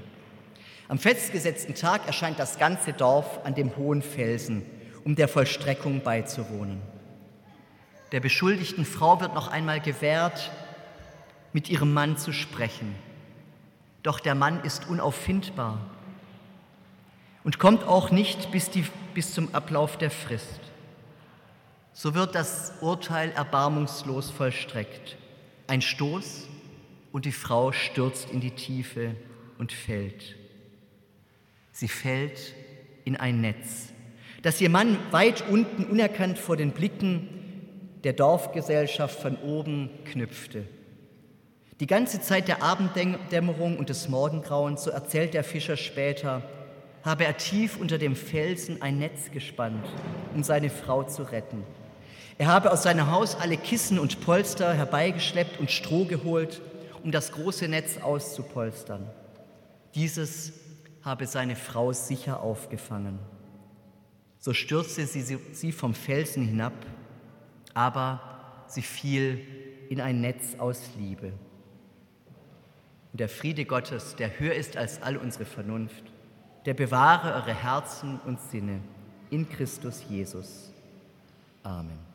Am festgesetzten Tag erscheint das ganze Dorf an dem hohen Felsen, um der Vollstreckung beizuwohnen. Der beschuldigten Frau wird noch einmal gewährt, mit ihrem Mann zu sprechen. Doch der Mann ist unauffindbar und kommt auch nicht bis, die, bis zum Ablauf der Frist. So wird das Urteil erbarmungslos vollstreckt. Ein Stoß und die Frau stürzt in die Tiefe und fällt. Sie fällt in ein Netz, das ihr Mann weit unten unerkannt vor den Blicken der Dorfgesellschaft von oben knüpfte. Die ganze Zeit der Abenddämmerung und des Morgengrauens, so erzählt der Fischer später, habe er tief unter dem Felsen ein Netz gespannt, um seine Frau zu retten. Er habe aus seinem Haus alle Kissen und Polster herbeigeschleppt und Stroh geholt, um das große Netz auszupolstern. Dieses habe seine Frau sicher aufgefangen. So stürzte sie, sie vom Felsen hinab, aber sie fiel in ein Netz aus Liebe. Und der Friede Gottes, der höher ist als all unsere Vernunft, der bewahre eure Herzen und Sinne in Christus Jesus. Amen.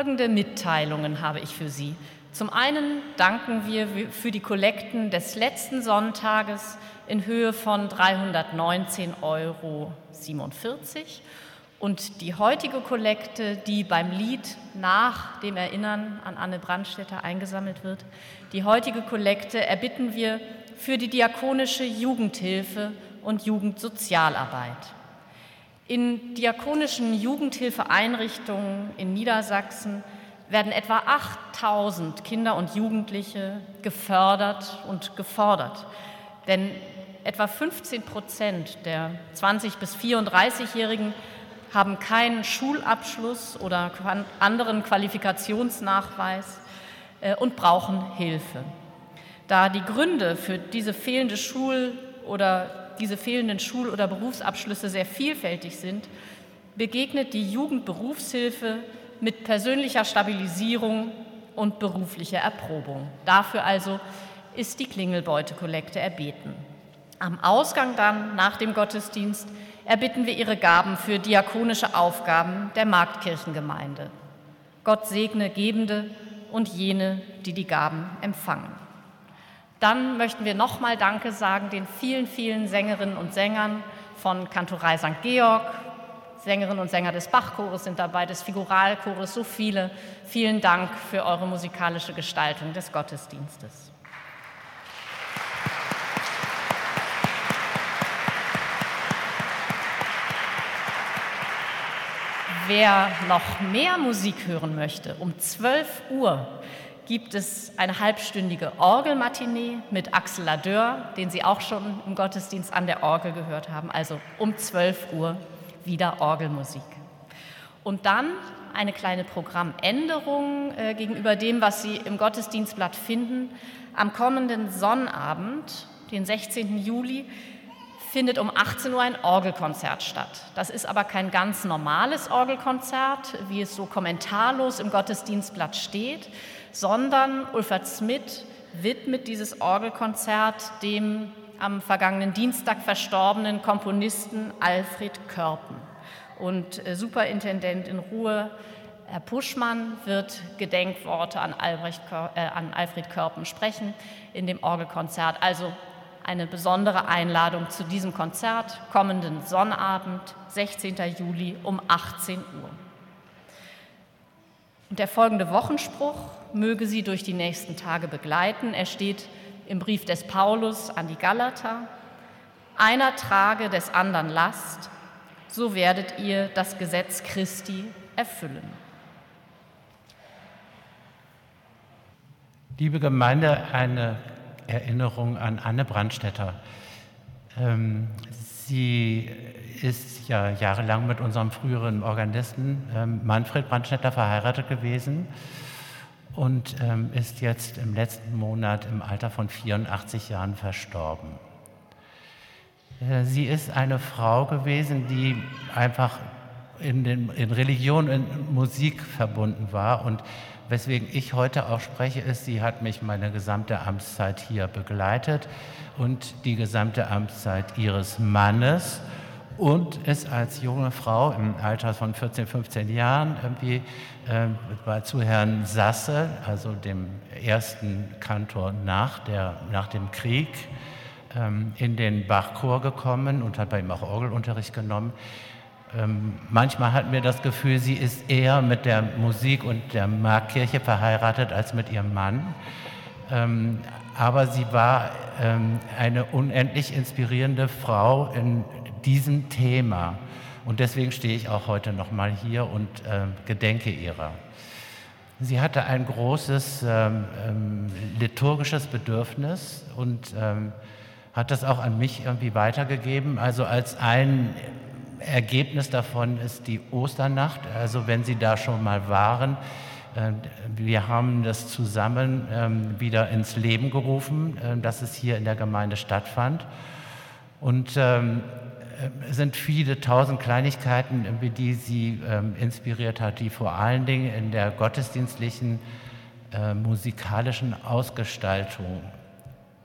Folgende Mitteilungen habe ich für Sie. Zum einen danken wir für die Kollekten des letzten Sonntages in Höhe von 319,47 Euro und die heutige Kollekte, die beim Lied nach dem Erinnern an Anne Brandstätter eingesammelt wird, die heutige Kollekte erbitten wir für die diakonische Jugendhilfe und Jugendsozialarbeit. In diakonischen Jugendhilfeeinrichtungen in Niedersachsen werden etwa 8000 Kinder und Jugendliche gefördert und gefordert. Denn etwa 15 Prozent der 20- bis 34-Jährigen haben keinen Schulabschluss oder anderen Qualifikationsnachweis äh, und brauchen Hilfe. Da die Gründe für diese fehlende Schul- oder diese fehlenden Schul- oder Berufsabschlüsse sehr vielfältig sind, begegnet die Jugendberufshilfe mit persönlicher Stabilisierung und beruflicher Erprobung. Dafür also ist die Klingelbeute-Kollekte erbeten. Am Ausgang dann, nach dem Gottesdienst, erbitten wir ihre Gaben für diakonische Aufgaben der Marktkirchengemeinde. Gott segne Gebende und jene, die die Gaben empfangen. Dann möchten wir nochmal Danke sagen den vielen, vielen Sängerinnen und Sängern von Kantorei St. Georg. Sängerinnen und Sänger des Bachchores sind dabei, des Figuralchores, so viele. Vielen Dank für eure musikalische Gestaltung des Gottesdienstes. Wer noch mehr Musik hören möchte, um 12 Uhr gibt es eine halbstündige Orgelmatinee mit Axel Ladeur, den Sie auch schon im Gottesdienst an der Orgel gehört haben. Also um 12 Uhr wieder Orgelmusik. Und dann eine kleine Programmänderung äh, gegenüber dem, was Sie im Gottesdienstblatt finden. Am kommenden Sonnabend, den 16. Juli, findet um 18 Uhr ein Orgelkonzert statt. Das ist aber kein ganz normales Orgelkonzert, wie es so kommentarlos im Gottesdienstblatt steht, sondern Ulfert Smith widmet dieses Orgelkonzert dem am vergangenen Dienstag verstorbenen Komponisten Alfred Körpen. Und äh, Superintendent in Ruhe, Herr Puschmann, wird Gedenkworte an, Albrecht, äh, an Alfred Körpen sprechen in dem Orgelkonzert. Also eine besondere Einladung zu diesem Konzert kommenden Sonnabend, 16. Juli um 18 Uhr. Und der folgende Wochenspruch möge Sie durch die nächsten Tage begleiten. Er steht im Brief des Paulus an die Galater. Einer trage des anderen Last, so werdet ihr das Gesetz Christi erfüllen. Liebe Gemeinde, eine Erinnerung an Anne Brandstätter. Ähm, sie ist ja jahrelang mit unserem früheren Organisten ähm, Manfred Brandstätter verheiratet gewesen und ähm, ist jetzt im letzten Monat im Alter von 84 Jahren verstorben. Äh, sie ist eine Frau gewesen, die einfach in, den, in Religion und Musik verbunden war und Weswegen ich heute auch spreche, ist, sie hat mich meine gesamte Amtszeit hier begleitet und die gesamte Amtszeit ihres Mannes und ist als junge Frau im Alter von 14, 15 Jahren irgendwie äh, zu Herrn Sasse, also dem ersten Kantor nach, der, nach dem Krieg, ähm, in den Bachchor gekommen und hat bei ihm auch Orgelunterricht genommen. Ähm, manchmal hat mir das Gefühl, sie ist eher mit der Musik und der Markkirche verheiratet als mit ihrem Mann. Ähm, aber sie war ähm, eine unendlich inspirierende Frau in diesem Thema. Und deswegen stehe ich auch heute noch mal hier und äh, gedenke ihrer. Sie hatte ein großes ähm, ähm, liturgisches Bedürfnis und ähm, hat das auch an mich irgendwie weitergegeben. Also als ein Ergebnis davon ist die Osternacht. Also wenn Sie da schon mal waren, äh, wir haben das zusammen ähm, wieder ins Leben gerufen, äh, dass es hier in der Gemeinde stattfand. Und ähm, sind viele tausend Kleinigkeiten, die sie ähm, inspiriert hat, die vor allen Dingen in der gottesdienstlichen äh, musikalischen Ausgestaltung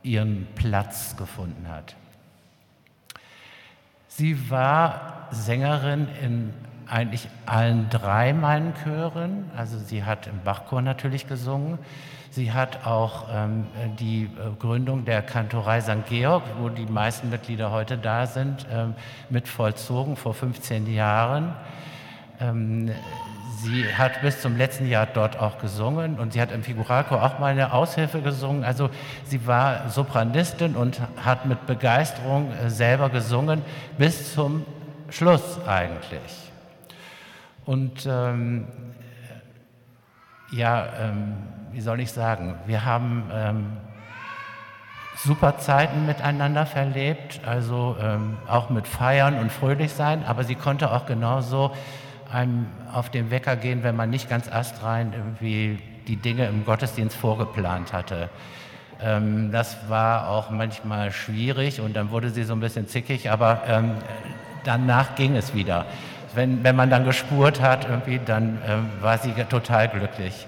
ihren Platz gefunden hat. Sie war Sängerin in eigentlich allen drei meinen Chören. Also sie hat im Bachchor natürlich gesungen. Sie hat auch ähm, die äh, Gründung der Kantorei St. Georg, wo die meisten Mitglieder heute da sind, ähm, mit vollzogen vor 15 Jahren. Ähm, sie hat bis zum letzten Jahr dort auch gesungen und sie hat im Figuralchor auch mal eine Aushilfe gesungen. Also sie war Sopranistin und hat mit Begeisterung äh, selber gesungen bis zum Schluss eigentlich. Und ähm, ja, ähm, wie soll ich sagen, wir haben ähm, super Zeiten miteinander verlebt, also ähm, auch mit Feiern und fröhlich sein, aber sie konnte auch genauso einem auf den Wecker gehen, wenn man nicht ganz astrein irgendwie die Dinge im Gottesdienst vorgeplant hatte. Ähm, das war auch manchmal schwierig und dann wurde sie so ein bisschen zickig, aber ähm, danach ging es wieder wenn, wenn man dann gespurt hat, irgendwie, dann äh, war sie total glücklich.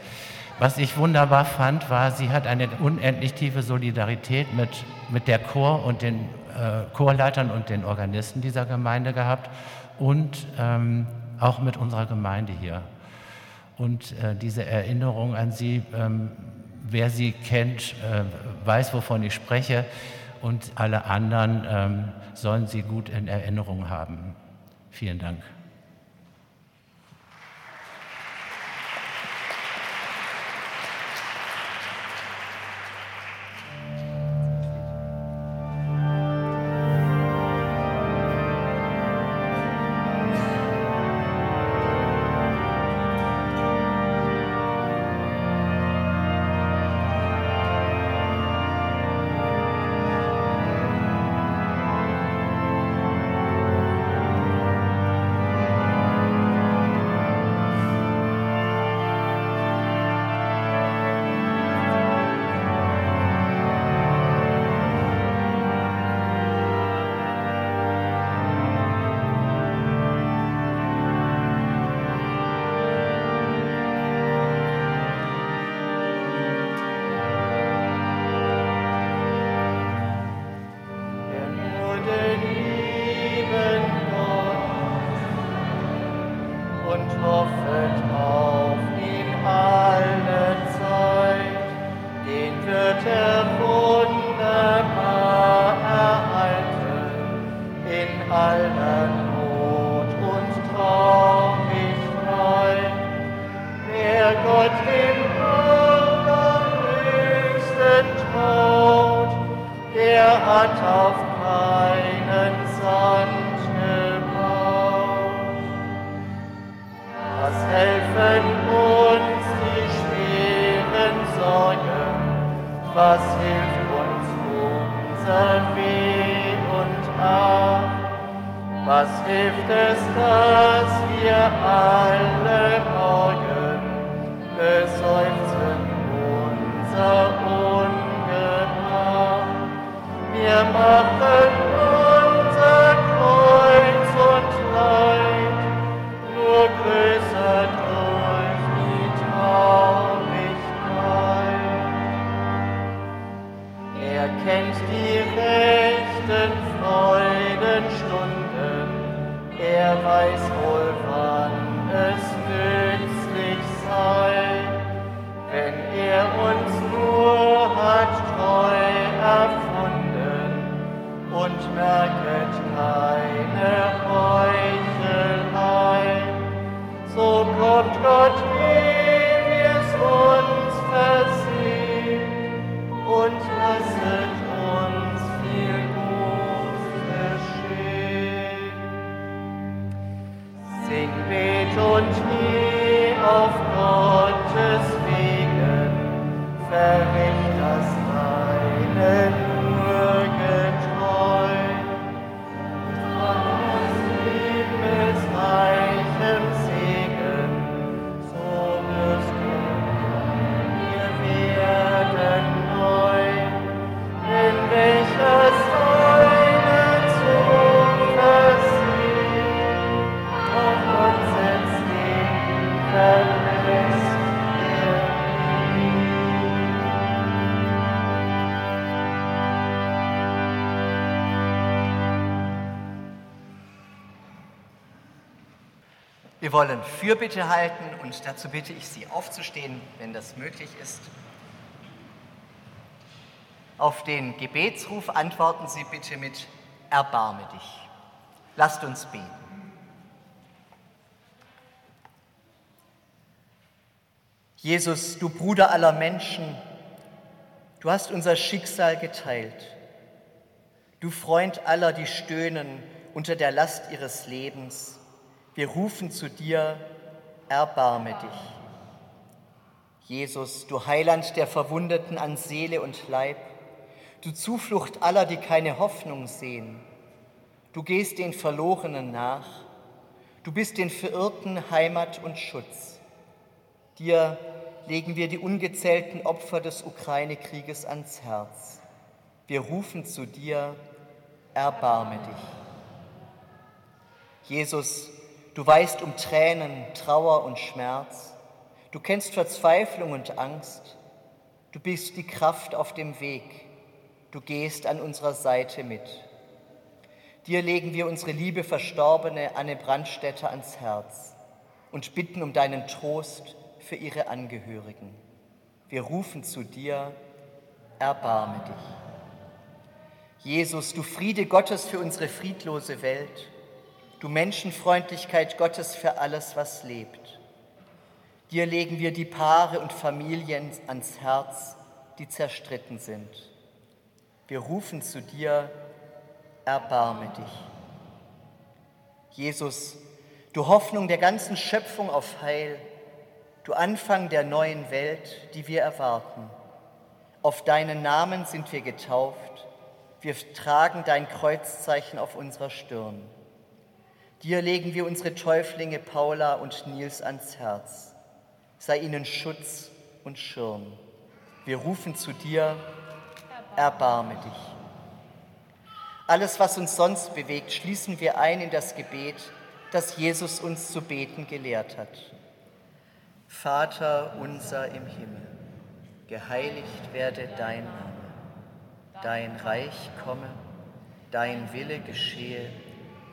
Was ich wunderbar fand, war, sie hat eine unendlich tiefe Solidarität mit, mit der Chor und den äh, Chorleitern und den Organisten dieser Gemeinde gehabt und ähm, auch mit unserer Gemeinde hier. Und äh, diese Erinnerung an sie, ähm, wer sie kennt, äh, weiß, wovon ich spreche und alle anderen ähm, sollen sie gut in Erinnerung haben. Vielen Dank. allen Not und Traum mich frei. Wer Gott im allerhöchsten Tod, der hat auf Wir wollen Fürbitte halten und dazu bitte ich Sie aufzustehen, wenn das möglich ist. Auf den Gebetsruf antworten Sie bitte mit Erbarme dich. Lasst uns beten. Jesus, du Bruder aller Menschen, du hast unser Schicksal geteilt. Du Freund aller, die stöhnen unter der Last ihres Lebens. Wir rufen zu dir, erbarme dich. Jesus, du Heiland der Verwundeten an Seele und Leib, du Zuflucht aller, die keine Hoffnung sehen. Du gehst den Verlorenen nach, du bist den Verirrten Heimat und Schutz. Dir legen wir die ungezählten Opfer des Ukraine-Krieges ans Herz. Wir rufen zu dir, erbarme dich. Jesus, du weißt um Tränen, Trauer und Schmerz. Du kennst Verzweiflung und Angst. Du bist die Kraft auf dem Weg. Du gehst an unserer Seite mit. Dir legen wir unsere liebe Verstorbene Anne Brandstätter ans Herz und bitten um deinen Trost für ihre Angehörigen. Wir rufen zu dir, erbarme dich. Jesus, du Friede Gottes für unsere friedlose Welt, du Menschenfreundlichkeit Gottes für alles, was lebt. Dir legen wir die Paare und Familien ans Herz, die zerstritten sind. Wir rufen zu dir, erbarme dich. Jesus, du Hoffnung der ganzen Schöpfung auf Heil, du Anfang der neuen Welt, die wir erwarten. Auf deinen Namen sind wir getauft, wir tragen dein Kreuzzeichen auf unserer Stirn. Dir legen wir unsere Täuflinge Paula und Nils ans Herz. Sei ihnen Schutz und Schirm. Wir rufen zu dir, erbarme dich. Alles, was uns sonst bewegt, schließen wir ein in das Gebet, das Jesus uns zu beten gelehrt hat. Vater unser im Himmel, geheiligt werde dein Name, dein Reich komme, dein Wille geschehe,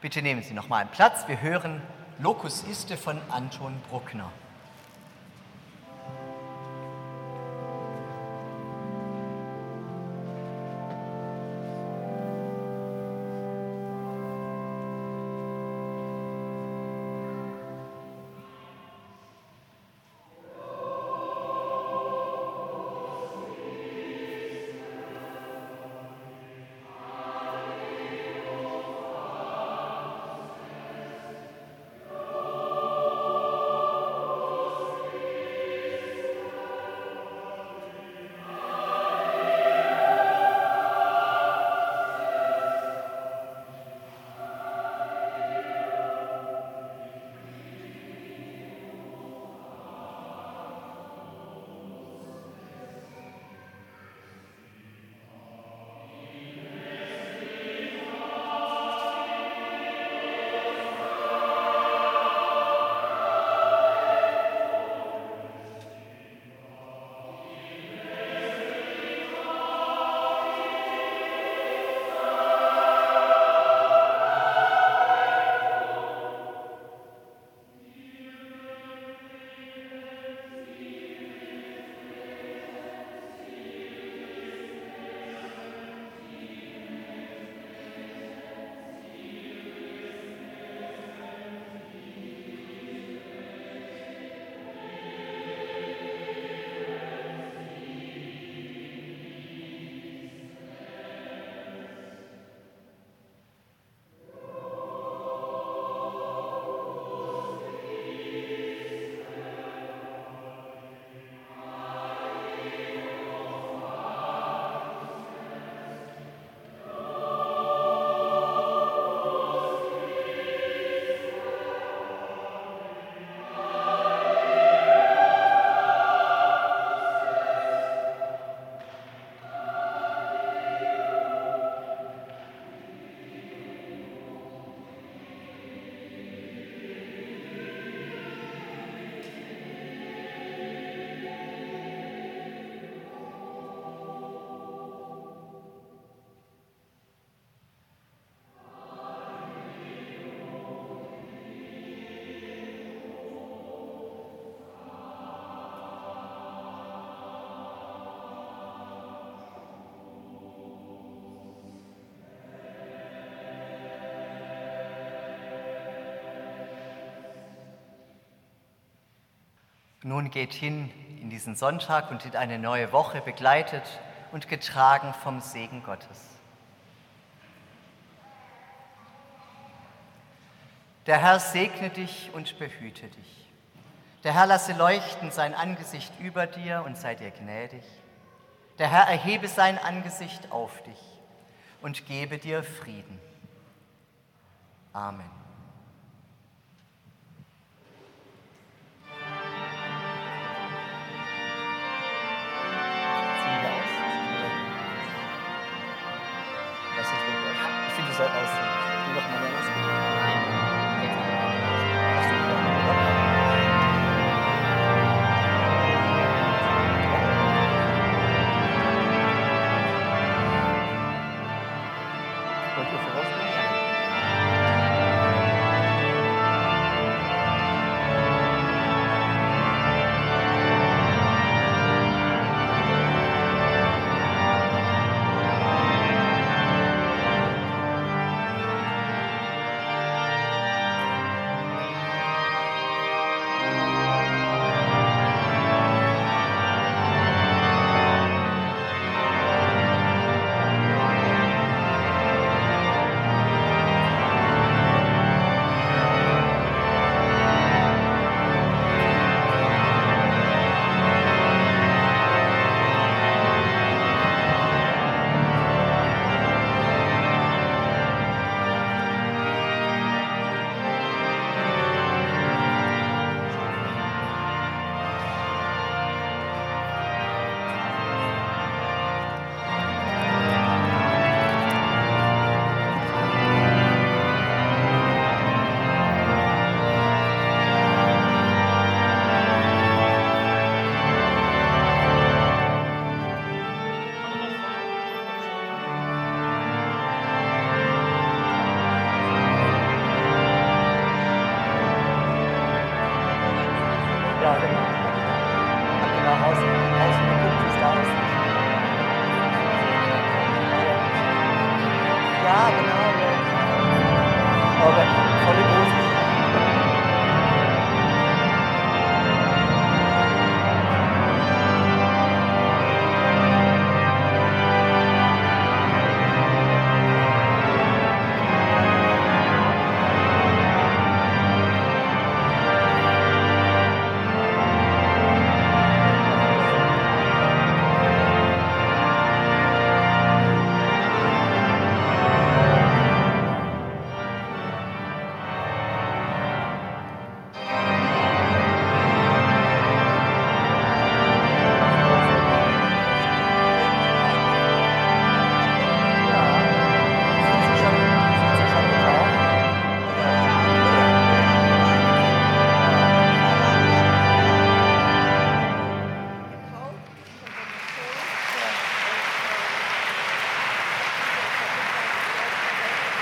Bitte nehmen Sie noch mal einen Platz. Wir hören Locus Iste von Anton Bruckner. Nun geht hin in diesen Sonntag und in eine neue Woche begleitet und getragen vom Segen Gottes. Der Herr segne dich und behüte dich. Der Herr lasse leuchten sein Angesicht über dir und sei dir gnädig. Der Herr erhebe sein Angesicht auf dich und gebe dir Frieden. Amen.